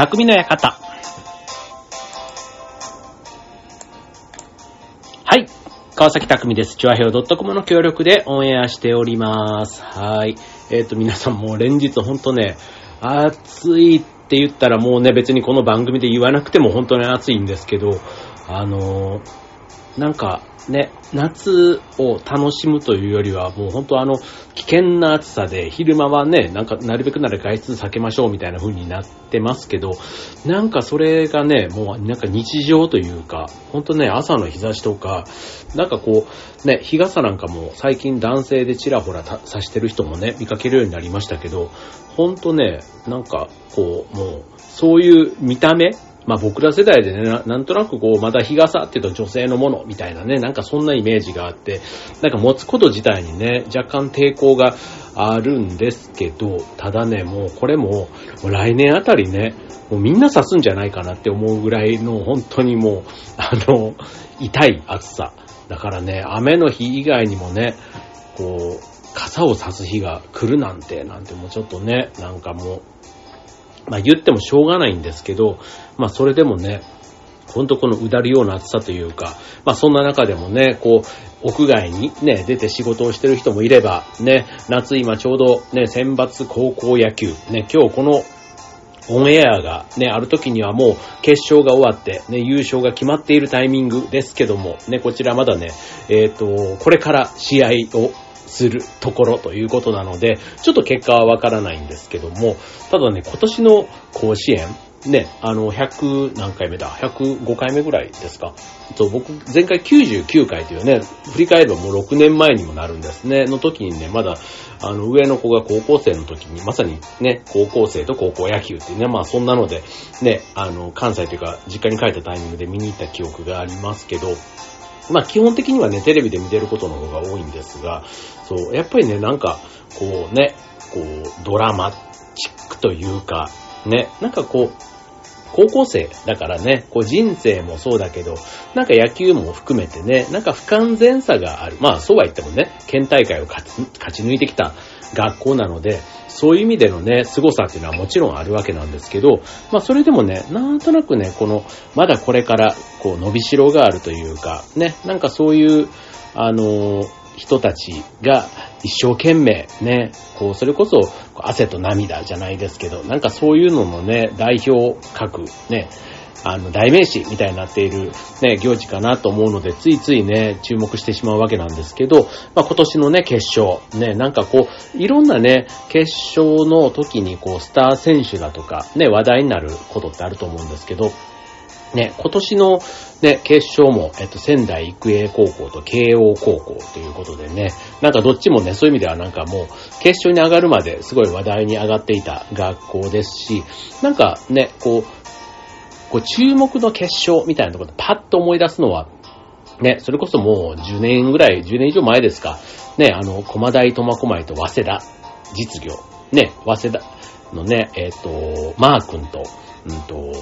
匠の館。はい。川崎匠です。チュアヘオ .com の協力でオンエアしております。はい。えっ、と、皆さんもう連日ほんとね、暑いって言ったらもうね、別にこの番組で言わなくても本当に暑いんですけど、あのーなんかね、夏を楽しむというよりは、もう本当あの、危険な暑さで、昼間はね、なんかなるべくなら外出避けましょうみたいな風になってますけど、なんかそれがね、もうなんか日常というか、本当ね、朝の日差しとか、なんかこう、ね、日傘なんかも最近男性でちらほらた差してる人もね、見かけるようになりましたけど、本当ね、なんかこう、もう、そういう見た目まあ僕ら世代でねな、んとなくこう、まだ日傘っていうと女性のものみたいなね、なんかそんなイメージがあって、なんか持つこと自体にね、若干抵抗があるんですけど、ただね、もうこれも、も来年あたりね、もうみんな刺すんじゃないかなって思うぐらいの、本当にもう、あの、痛い暑さ。だからね、雨の日以外にもね、こう、傘を差す日が来るなんて、なんてもうちょっとね、なんかもう、まあ言ってもしょうがないんですけど、まあそれでもね、ほんとこのうだるような暑さというか、まあそんな中でもね、こう、屋外にね、出て仕事をしてる人もいれば、ね、夏今ちょうどね、選抜高校野球、ね、今日このオンエアがね、ある時にはもう決勝が終わって、ね、優勝が決まっているタイミングですけども、ね、こちらまだね、えっ、と、これから試合をするところということなので、ちょっと結果はわからないんですけども、ただね、今年の甲子園、ね、あの、100何回目だ ?105 回目ぐらいですかと僕、前回99回というね、振り返ればもう6年前にもなるんですね、の時にね、まだ、あの、上の子が高校生の時に、まさにね、高校生と高校野球っていうね、まあそんなので、ね、あの、関西というか、実家に帰ったタイミングで見に行った記憶がありますけど、まあ基本的にはね、テレビで見てることの方が多いんですが、そう、やっぱりね、なんか、こうね、こう、ドラマチックというか、ね、なんかこう、高校生だからね、こう人生もそうだけど、なんか野球も含めてね、なんか不完全さがある。まあそうは言ってもね、県大会を勝ち勝ち抜いてきた学校なので、そういう意味でのね、凄さっていうのはもちろんあるわけなんですけど、まあそれでもね、なんとなくね、この、まだこれから、こう伸びしろがあるというか、ね、なんかそういう、あのー人たちが一生懸命ね、こう、それこそ汗と涙じゃないですけど、なんかそういうののね、代表格、ね、あの、代名詞みたいになっているね、行事かなと思うので、ついついね、注目してしまうわけなんですけど、まあ今年のね、決勝、ね、なんかこう、いろんなね、決勝の時にこう、スター選手だとか、ね、話題になることってあると思うんですけど、ね、今年のね、決勝も、えっと、仙台育英高校と慶応高校ということでね、なんかどっちもね、そういう意味ではなんかもう、決勝に上がるまですごい話題に上がっていた学校ですし、なんかね、こう、こう注目の決勝みたいなところでパッと思い出すのは、ね、それこそもう10年ぐらい、10年以上前ですか。ね、あの、駒大苫小牧と早稲田実業。ね、早稲田のね、えっ、と、マー君と、うんと、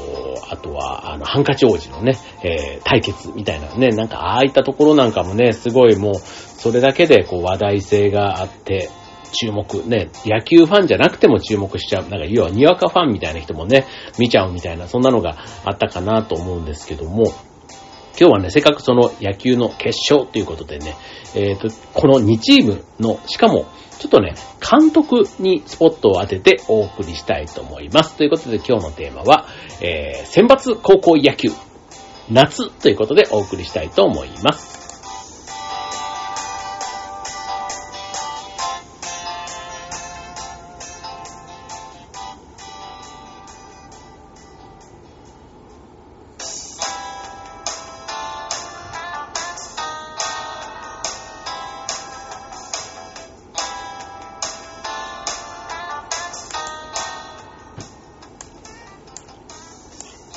あとは、あの、ハンカチ王子のね、えー、対決みたいなね、なんか、ああいったところなんかもね、すごいもう、それだけで、こう、話題性があって、注目、ね、野球ファンじゃなくても注目しちゃう。なんか、要は、にわかファンみたいな人もね、見ちゃうみたいな、そんなのがあったかなと思うんですけども、今日はね、せっかくその野球の決勝ということでね、えっ、と、この2チームの、しかも、ちょっとね、監督にスポットを当ててお送りしたいと思います。ということで今日のテーマは、えー、選抜高校野球、夏ということでお送りしたいと思います。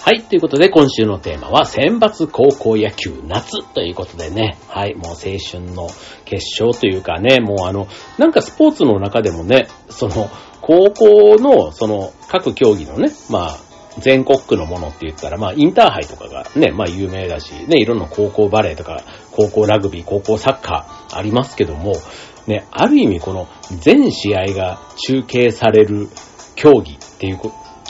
はい。ということで、今週のテーマは、選抜高校野球夏ということでね。はい。もう青春の決勝というかね、もうあの、なんかスポーツの中でもね、その、高校の、その、各競技のね、まあ、全国区のものって言ったら、まあ、インターハイとかがね、まあ、有名だし、ね、いろんな高校バレーとか、高校ラグビー、高校サッカーありますけども、ね、ある意味この全試合が中継される競技っていう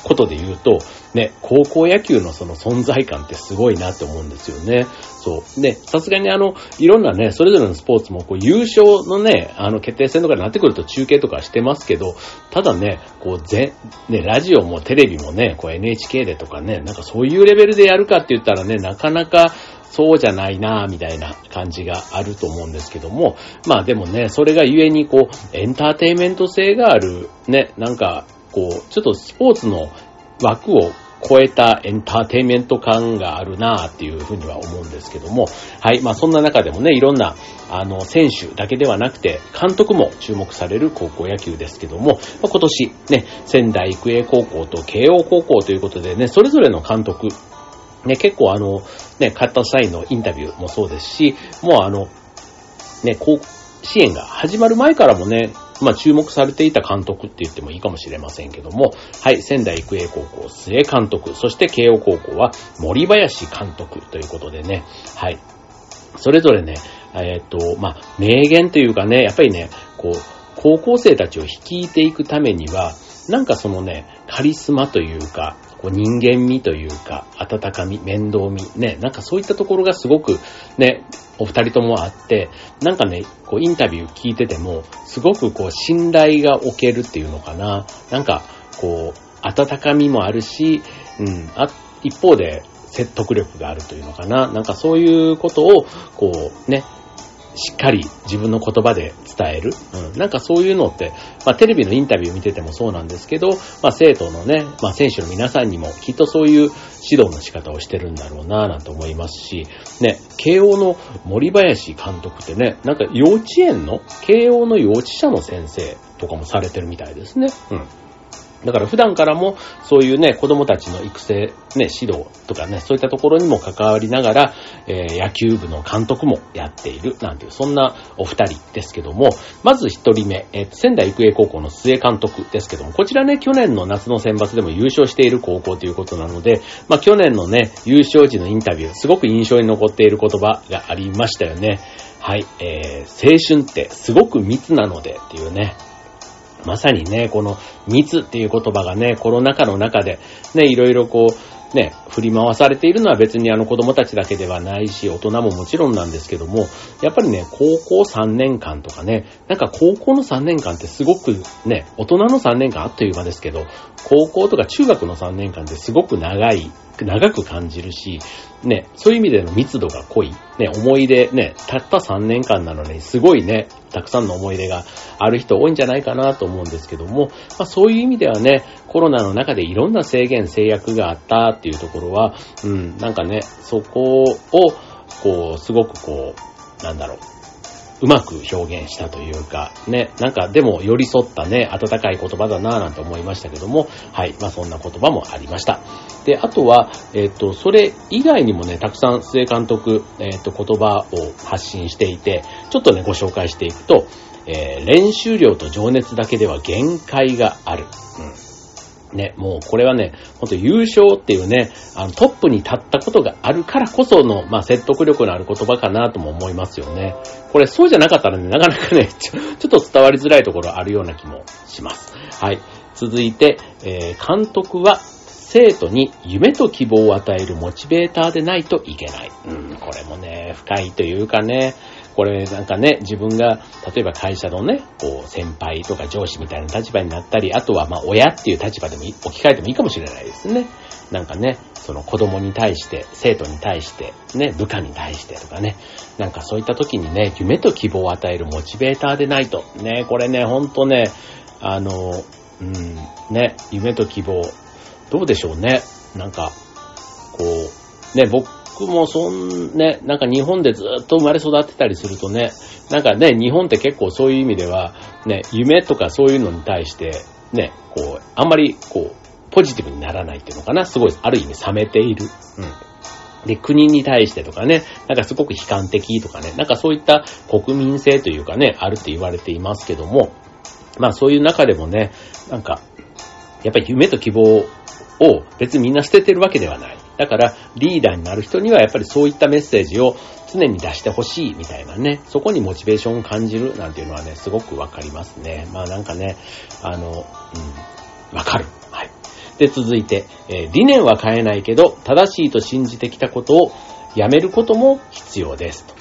ことで言うと、ね、高校野球のその存在感ってすごいなって思うんですよね。そう。で、さすがにあの、いろんなね、それぞれのスポーツもこう優勝のね、あの決定戦とかになってくると中継とかしてますけど、ただね、こうぜ、ね、ラジオもテレビもね、こう NHK でとかね、なんかそういうレベルでやるかって言ったらね、なかなかそうじゃないなみたいな感じがあると思うんですけども、まあでもね、それがゆえにこう、エンターテイメント性がある、ね、なんか、こう、ちょっとスポーツの枠を超えたエンターテイメント感があるなっていうふうには思うんですけども、はい、まあそんな中でもね、いろんな、あの、選手だけではなくて、監督も注目される高校野球ですけども、まあ、今年ね、仙台育英高校と慶応高校ということでね、それぞれの監督、ね、結構あの、ね、買った際のインタビューもそうですし、もうあの、ね、こう、支援が始まる前からもね、まあ注目されていた監督って言ってもいいかもしれませんけども、はい、仙台育英高校末監督、そして慶応高校は森林監督ということでね、はい。それぞれね、えっ、と、まあ、名言というかね、やっぱりね、こう、高校生たちを率いていくためには、なんかそのね、カリスマというか、こう人間味というか、温かみ、面倒み、ね、なんかそういったところがすごくね、お二人ともあって、なんかね、こうインタビュー聞いてても、すごくこう信頼が置けるっていうのかな。なんか、こう、温かみもあるし、うん、あ、一方で説得力があるというのかな。なんかそういうことを、こうね、しっかり自分の言葉で伝える。うん。なんかそういうのって、まあテレビのインタビュー見ててもそうなんですけど、まあ生徒のね、まあ選手の皆さんにもきっとそういう指導の仕方をしてるんだろうなぁなんて思いますし、ね、慶応の森林監督ってね、なんか幼稚園の、慶応の幼稚舎の先生とかもされてるみたいですね。うん。だから普段からもそういうね、子供たちの育成、ね、指導とかね、そういったところにも関わりながら、えー、野球部の監督もやっている、なんていう、そんなお二人ですけども、まず一人目、えー、仙台育英高校の末監督ですけども、こちらね、去年の夏の選抜でも優勝している高校ということなので、まあ去年のね、優勝時のインタビュー、すごく印象に残っている言葉がありましたよね。はい、えー、青春ってすごく密なのでっていうね、まさにね、この密っていう言葉がね、コロナ禍の中で、ね、いろいろこう、ね、振り回されているのは別にあの子供たちだけではないし、大人ももちろんなんですけども、やっぱりね、高校3年間とかね、なんか高校の3年間ってすごくね、大人の3年間あっという間ですけど、高校とか中学の3年間ってすごく長い、長く感じるし、ね、そういう意味での密度が濃い、ね、思い出、ね、たった3年間なのに、すごいね、たくさんの思い出がある人多いんじゃないかなと思うんですけども、まあ、そういう意味ではね、コロナの中でいろんな制限、制約があったっていうところは、うん、なんかね、そこを、こう、すごくこう、なんだろう、うまく表現したというか、ね、なんかでも寄り添ったね、温かい言葉だなぁなんて思いましたけども、はい、まあそんな言葉もありました。で、あとは、えっ、と、それ以外にもね、たくさん末監督、えっ、と、言葉を発信していて、ちょっとね、ご紹介していくと、えー、練習量と情熱だけでは限界がある。うんね、もうこれはね、ほんと優勝っていうね、あのトップに立ったことがあるからこその、まあ、説得力のある言葉かなとも思いますよね。これそうじゃなかったらね、なかなかね、ちょちょっと伝わりづらいところあるような気もします。はい。続いて、えー、監督は生徒に夢と希望を与えるモチベーターでないといけない。うん、これもね、深いというかね、これなんかね、自分が、例えば会社のね、こう、先輩とか上司みたいな立場になったり、あとはまあ親っていう立場でも置き換えてもいいかもしれないですね。なんかね、その子供に対して、生徒に対して、ね、部下に対してとかね、なんかそういった時にね、夢と希望を与えるモチベーターでないと。ね、これね、ほんとね、あの、うん、ね、夢と希望、どうでしょうね。なんか、こう、ね、僕僕もそんね、なんか日本でずっと生まれ育ってたりするとね、なんかね、日本って結構そういう意味では、ね、夢とかそういうのに対して、ね、こう、あんまりこう、ポジティブにならないっていうのかな、すごい、ある意味冷めている。うん。で、国に対してとかね、なんかすごく悲観的とかね、なんかそういった国民性というかね、あるって言われていますけども、まあそういう中でもね、なんか、やっぱり夢と希望を別にみんな捨ててるわけではない。だから、リーダーになる人にはやっぱりそういったメッセージを常に出してほしいみたいなね、そこにモチベーションを感じるなんていうのはね、すごくわかりますね。まあなんかね、あの、うん、わかる。はい。で、続いて、えー理念は変えないけど、正しいと信じてきたことをやめることも必要ですと。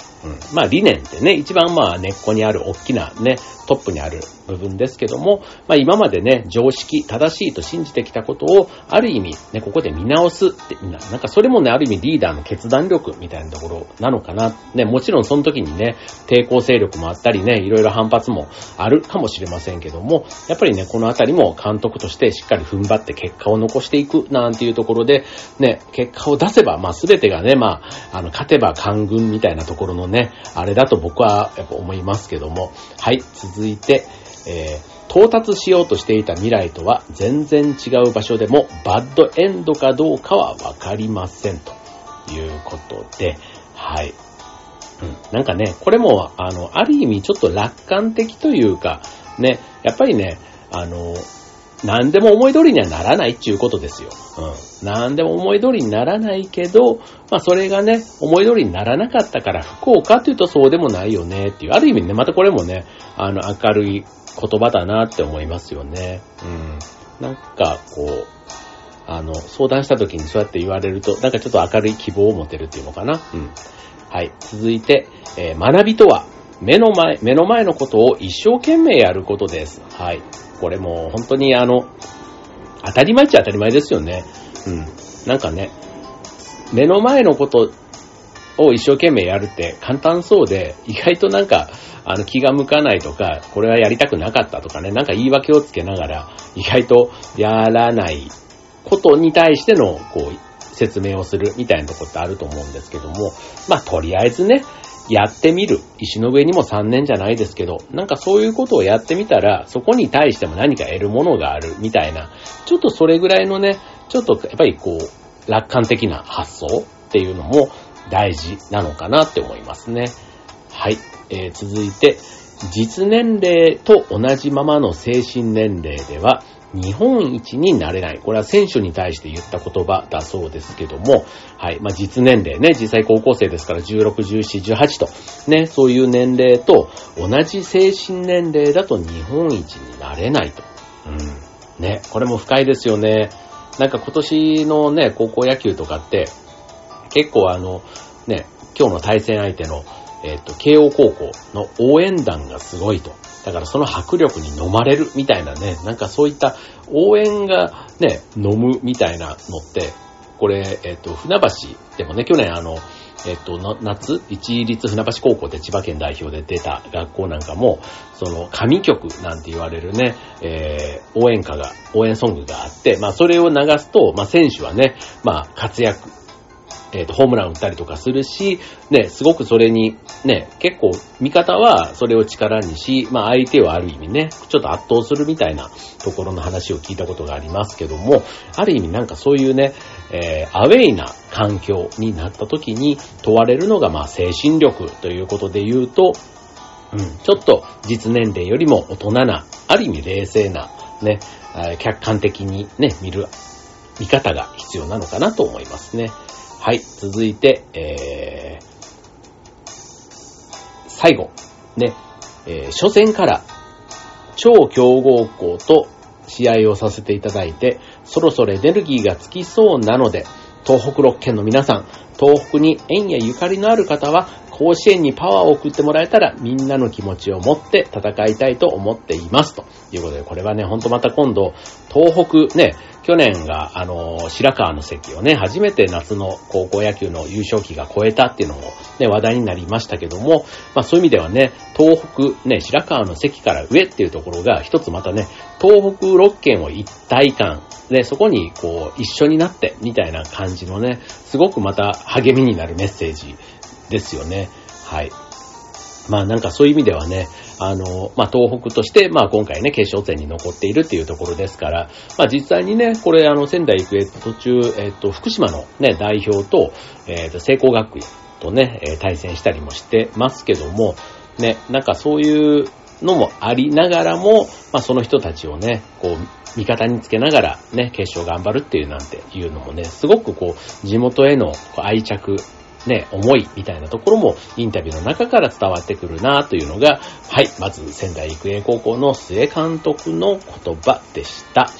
まあ理念ってね、一番まあ根っこにある大きなね、トップにある部分ですけども、まあ今までね、常識、正しいと信じてきたことを、ある意味ね、ここで見直すって、ななんかそれもね、ある意味リーダーの決断力みたいなところなのかな。ね、もちろんその時にね、抵抗勢力もあったりね、いろいろ反発もあるかもしれませんけども、やっぱりね、このあたりも監督としてしっかり踏ん張って結果を残していくなんていうところで、ね、結果を出せば、まあ全てがね、まあ、あの、勝てば官軍みたいなところのね、あれだと僕はやっぱ思いますけども、はい、続いて、えー到達しようとしていた未来とは全然違う場所でもバッドエンドかどうかはわかりませんということで、はい。うん、なんかね、これも、あの、ある意味ちょっと楽観的というか、ね、やっぱりね、あの、何でも思い通りにはならないっていうことですよ。うん。何でも思い通りにならないけど、まあそれがね、思い通りにならなかったから不幸かっていうとそうでもないよねっていう、ある意味ね、またこれもね、あの、明るい言葉だなって思いますよね。うん。なんか、こう、あの、相談した時にそうやって言われると、なんかちょっと明るい希望を持てるっていうのかな。うん。はい。続いて、えー学びとは、目の前、目の前のことを一生懸命やることです。はい。これも本当にあの、当たり前っちゃ当たり前ですよね。うん。なんかね、目の前のことを一生懸命やるって簡単そうで、意外となんか、あの気が向かないとか、これはやりたくなかったとかね、なんか言い訳をつけながら、意外とやらないことに対しての、こう、説明をするみたいなとこってあると思うんですけども、まあ、とりあえずね、やってみる。石の上にも3年じゃないですけど、なんかそういうことをやってみたら、そこに対しても何か得るものがあるみたいな、ちょっとそれぐらいのね、ちょっとやっぱりこう、楽観的な発想っていうのも大事なのかなって思いますね。はい。えー続いて、実年齢と同じままの精神年齢では、日本一になれない。これは選手に対して言った言葉だそうですけども、はい。まあ、実年齢ね、実際高校生ですから16、17、18と、ね、そういう年齢と同じ精神年齢だと日本一になれないと。うん。ね、これも深いですよね。なんか今年のね、高校野球とかって、結構あの、ね、今日の対戦相手の、えっ、と、慶応高校の応援団がすごいと。だからその迫力に飲まれるみたいなね、なんかそういった応援がね、飲むみたいなのって、これ、えっ、と、船橋でもね、去年あの、えっ、と、夏、一律船橋高校で千葉県代表で出た学校なんかも、その、神曲なんて言われるね、えー応援歌が、応援ソングがあって、まあそれを流すと、まあ選手はね、まあ活躍、えっ、と、ホームラン打ったりとかするし、ね、すごくそれに、ね、結構、味方はそれを力にし、まあ相手をある意味ね、ちょっと圧倒するみたいなところの話を聞いたことがありますけども、ある意味なんかそういうね、えーアウェイな環境になった時に問われるのが、まあ精神力ということで言うと、うん、ちょっと実年齢よりも大人な、ある意味冷静な、ね、客観的にね、見る、見方が必要なのかなと思いますね。はい、続いて、えー、最後、ね、えー初戦から超強豪校と試合をさせていただいて、そろそろエネルギーがつきそうなので、東北6県の皆さん、東北に縁やゆかりのある方は、甲子園にパワーを送ってもらえたら、みんなの気持ちを持って戦いたいと思っています。ということで、これはね、ほんとまた今度、東北ね、去年が、あの、白川の関をね、初めて夏の高校野球の優勝旗が超えたっていうのもね、話題になりましたけども、まあそういう意味ではね、東北、ね、白川の関から上っていうところが、一つまたね、東北6県を一体感、ね、そこにこう、一緒になって、みたいな感じのね、すごくまた励みになるメッセージですよね。はい。まあなんかそういう意味ではね、あの、まあ東北として、まあ今回ね、決勝戦に残っているっていうところですから、まあ実際にね、これあの仙台育英途中、えっと、福島のね、代表と、えっと、聖光学院とね、対戦したりもしてますけども、ね、なんかそういうのもありながらも、まあその人たちをね、こう、味方につけながらね、決勝頑張るっていうなんていうのもね、すごくこう、地元への愛着、ね、思いみたいなところもインタビューの中から伝わってくるなというのが、はい、まず仙台育英高校の須江監督の言葉でした。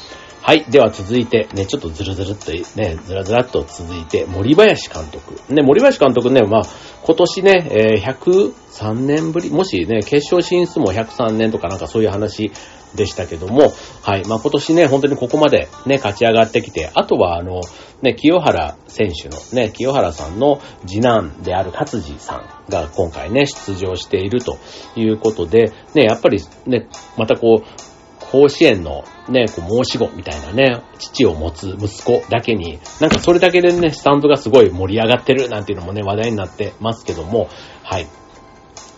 はい。では続いて、ね、ちょっとずるずるっとね、ずらずらっと続いて、森林監督。ね、森林監督ね、まあ、今年ね、えー、103年ぶり、もしね、決勝進出も103年とかなんかそういう話でしたけども、はい。まあ、今年ね、本当にここまでね、勝ち上がってきて、あとはあの、ね、清原選手のね、清原さんの次男である勝治さんが今回ね、出場しているということで、ね、やっぱりね、またこう、甲子園のね、こう申し子みたいなね、父を持つ息子だけに、なんかそれだけでね、スタンドがすごい盛り上がってるなんていうのもね、話題になってますけども、はい。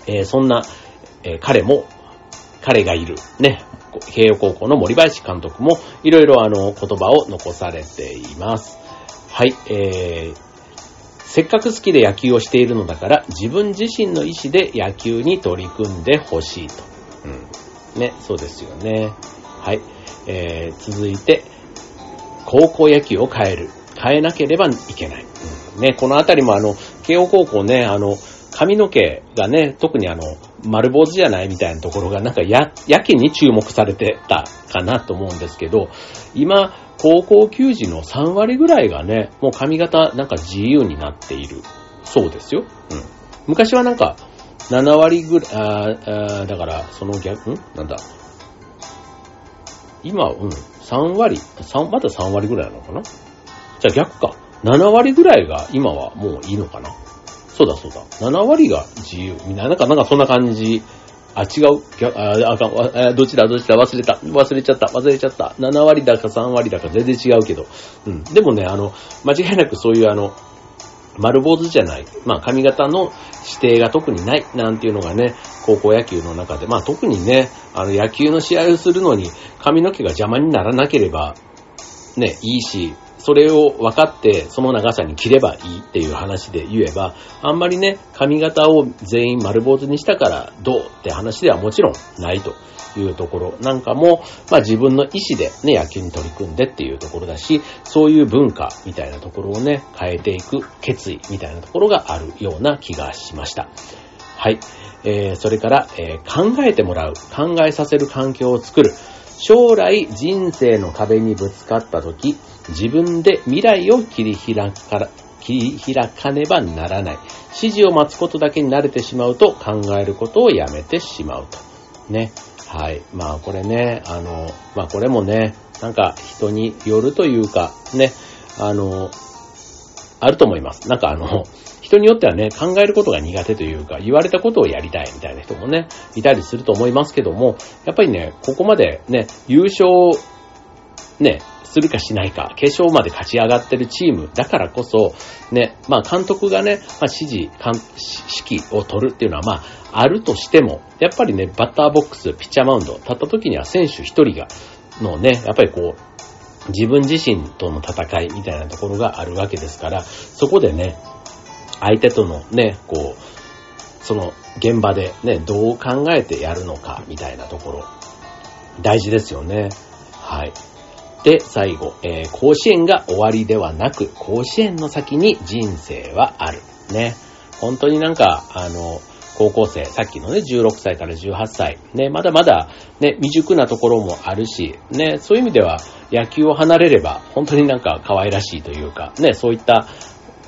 えー、そんな、えー、彼も、彼がいる、ね、慶応高校の森林監督も、いろいろあの、言葉を残されています。はい、えー、せっかく好きで野球をしているのだから、自分自身の意思で野球に取り組んでほしいと。うん。ね、そうですよね。はい。えー、続いて、高校野球を変える。変えなければいけない。うん、ね、このあたりもあの、慶応高校ね、あの、髪の毛がね、特にあの、丸坊主じゃないみたいなところがなんかや、やけに注目されてたかなと思うんですけど、今、高校球児の3割ぐらいがね、もう髪型なんか自由になっているそうですよ。うん。昔はなんか、7割ぐらい、ああだから、その逆、ん？なんだ。今、うん、3割、3、まだ3割ぐらいなのかな？じゃあ逆か。7割ぐらいが今はもういいのかな？そうだそうだ。7割が自由。みんな、なんか、なんかそんな感じ。あ、違う。あ、あかん。あどちだ、どちだ、忘れた。忘れちゃった。忘れちゃった。7割だか3割だか全然違うけど。うん。でもね、あの、間違いなくそういうあの、丸坊主じゃない。まあ、髪型の指定が特にない。なんていうのがね、高校野球の中で。まあ、特にね、あの、野球の試合をするのに髪の毛が邪魔にならなければ、ね、いいし、それを分かって、その長さに切ればいいっていう話で言えば、あんまりね、髪型を全員丸坊主にしたからどうって話ではもちろんないというところなんかも、まあ自分の意思でね、野球に取り組んでっていうところだし、そういう文化みたいなところをね、変えていく決意みたいなところがあるような気がしました。はい。えー、それから、えー、考えてもらう、考えさせる環境を作る。将来人生の壁にぶつかった時、自分で未来を切り開か切り開かねばならない。指示を待つことだけに慣れてしまうと考えることをやめてしまうと。ね。はい。まあこれね、あの、まあこれもね、なんか人によるというか、ね、あの、あると思います。なんかあの、人によってはね、考えることが苦手というか、言われたことをやりたいみたいな人もね、いたりすると思いますけども、やっぱりね、ここまでね、優勝、ね、するかしないか、決勝まで勝ち上がってるチームだからこそ、ね、まあ監督がね、まあ指示、指揮を取るっていうのはまああるとしても、やっぱりね、バッターボックス、ピッチャーマウンド、立った時には選手一人が、のね、やっぱりこう、自分自身との戦いみたいなところがあるわけですから、そこでね、相手とのね、こう、その現場でね、どう考えてやるのかみたいなところ、大事ですよね。はい。で、最後、えー、甲子園が終わりではなく、甲子園の先に人生はある。ね。本当になんか、あの、高校生、さっきのね、16歳から18歳、ね、まだまだ、ね、未熟なところもあるし、ね、そういう意味では、野球を離れれば、本当になんか可愛らしいというか、ね、そういった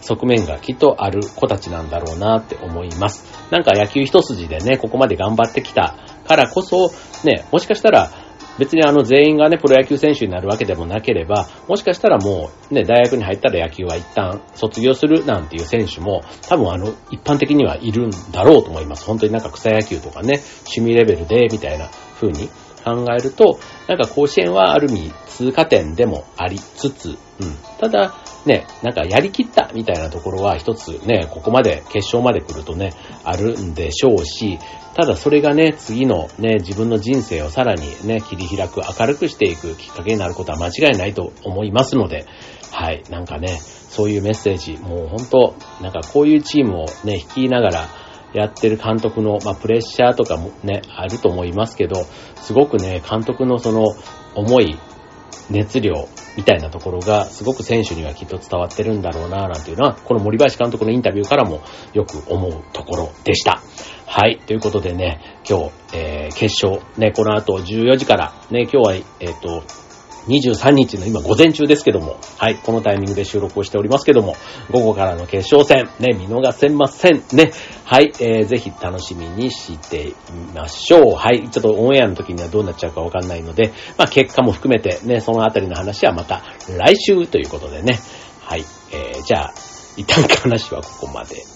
側面がきっとある子たちなんだろうなって思います。なんか野球一筋でね、ここまで頑張ってきたからこそ、ね、もしかしたら、別にあの全員がね、プロ野球選手になるわけでもなければ、もしかしたらもうね、大学に入ったら野球は一旦卒業するなんていう選手も、多分あの、一般的にはいるんだろうと思います。本当になんか草野球とかね、趣味レベルで、みたいな風に考えると、なんか甲子園はある意味通過点でもありつつ、うん。ただ、ね、なんかやりきったみたいなところは一つね、ここまで、決勝まで来るとね、あるんでしょうし、ただそれがね、次のね、自分の人生をさらにね、切り開く、明るくしていくきっかけになることは間違いないと思いますので、はい、なんかね、そういうメッセージ、もう本当、なんかこういうチームをね、率いながら、やってる監督の、まあ、プレッシャーとかもね、あると思いますけど、すごくね、監督のその思い、熱量みたいなところがすごく選手にはきっと伝わってるんだろうななんていうのは、この森林監督のインタビューからもよく思うところでした。はい。ということでね、今日、えー、決勝、ね、この後14時から、ね、今日は、えっ、ー、と、23日の今午前中ですけども、はい、このタイミングで収録をしておりますけども、午後からの決勝戦、ね、見逃せません。ね、はい、えー、ぜひ楽しみにしてみましょう。はい、ちょっとオンエアの時にはどうなっちゃうかわかんないので、まあ結果も含めてね、そのあたりの話はまた来週ということでね、はい、えー、じゃあ、一旦話はここまで。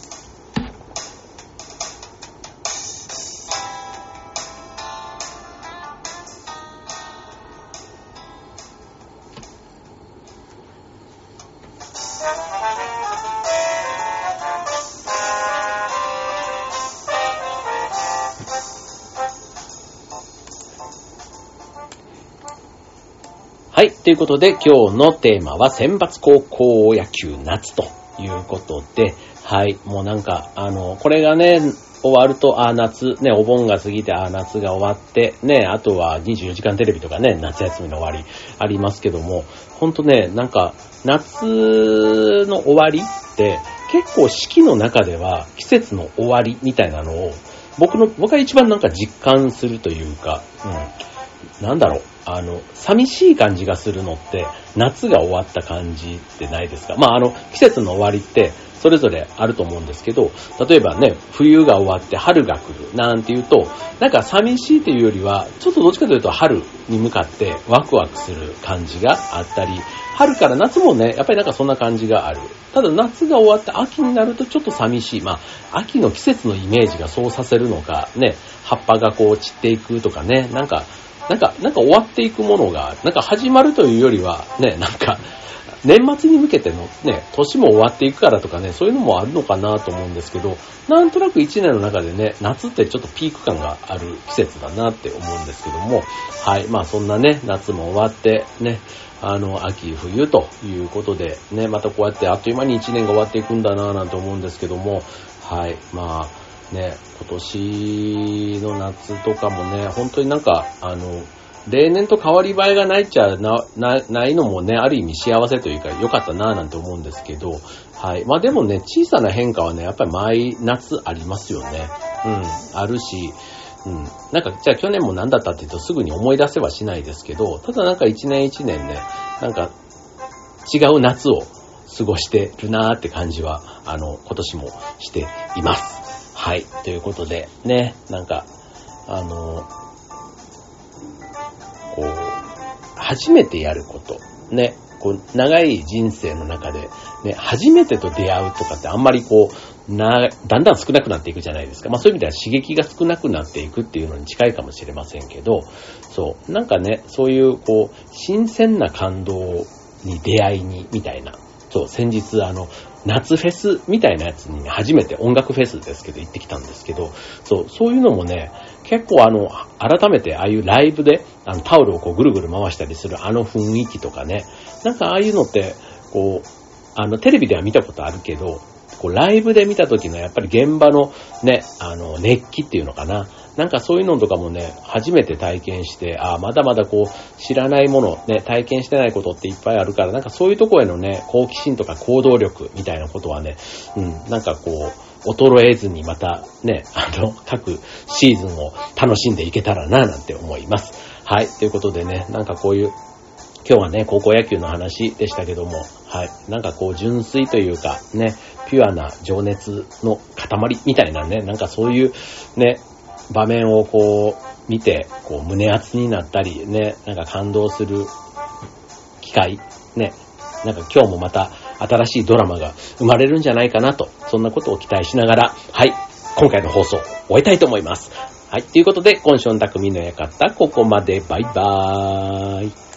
はい。ということで、今日のテーマは選抜高校野球夏ということで、はい。もうなんか、あの、これがね、終わると、ああ、夏、ね、お盆が過ぎて、ああ、夏が終わって、ね、あとは24時間テレビとかね、夏休みの終わりありますけども、ほんとね、なんか、夏の終わりって、結構四季の中では季節の終わりみたいなのを、僕の、僕が一番なんか実感するというか、うん、なんだろう、あの、寂しい感じがするのって、夏が終わった感じってないですか？まあ、あの、季節の終わりって、それぞれあると思うんですけど、例えばね、冬が終わって春が来るなんていうと、なんか寂しいというよりは、ちょっとどっちかというと春に向かってワクワクする感じがあったり、春から夏もね、やっぱりなんかそんな感じがある。ただ夏が終わって秋になるとちょっと寂しい。まあ、秋の季節のイメージがそうさせるのか、ね、葉っぱがこう散っていくとかね、なんかなんか、なんか終わっていくものが、なんか始まるというよりは、ね、なんか、年末に向けてのね、年も終わっていくからとかね、そういうのもあるのかなと思うんですけど、なんとなく一年の中でね、夏ってちょっとピーク感がある季節だなって思うんですけども、はい、まあそんなね、夏も終わって、ね、あの、秋、冬ということで、ね、またこうやってあっという間に一年が終わっていくんだなぁなんて思うんですけども、はい、まあ、ね、今年の夏とかもね、本当になんか、あの、例年と変わり映えがないっちゃな、な、ないのもね、ある意味幸せというか良かったなぁなんて思うんですけど、はい。まあでもね、小さな変化はね、やっぱり毎夏ありますよね。うん、あるし、うん。なんか、じゃあ去年も何だったって言うとすぐに思い出せはしないですけど、ただなんか一年一年ね、なんか違う夏を過ごしてるなーって感じは、あの、今年もしています。はい。ということで、ね、なんか、あの、こう、初めてやること、ね、こう、長い人生の中で、ね、初めてと出会うとかってあんまりこう、な、だんだん少なくなっていくじゃないですか。まあそういう意味では刺激が少なくなっていくっていうのに近いかもしれませんけど、そう、なんかね、そういうこう、新鮮な感動に出会いに、みたいな。そう、先日あの、夏フェスみたいなやつに、初めて音楽フェスですけど行ってきたんですけど、そう、そういうのもね、結構あの、改めてああいうライブで、あの、タオルをこうぐるぐる回したりするあの雰囲気とかね、なんかああいうのって、こう、あの、テレビでは見たことあるけど、こう、ライブで見た時のやっぱり現場のね、あの、熱気っていうのかな。なんかそういうのとかもね、初めて体験して、ああ、まだまだこう、知らないもの、ね、体験してないことっていっぱいあるから、なんかそういうとこへのね、好奇心とか行動力みたいなことはね、うん、なんかこう、衰えずにまたね、あの、各シーズンを楽しんでいけたらな、なんて思います。はい。ということでね、なんかこういう、今日はね、高校野球の話でしたけども、はい。なんかこう、純粋というか、ね、ピュアな情熱の塊みたいなね、なんかそういうね、場面をこう見て、こう胸熱になったりね、なんか感動する機会、ね、なんか今日もまた新しいドラマが生まれるんじゃないかなと、そんなことを期待しながら、はい、今回の放送終えたいと思います。はい、ということで、今週の匠の館、ここまで、バイバーイ。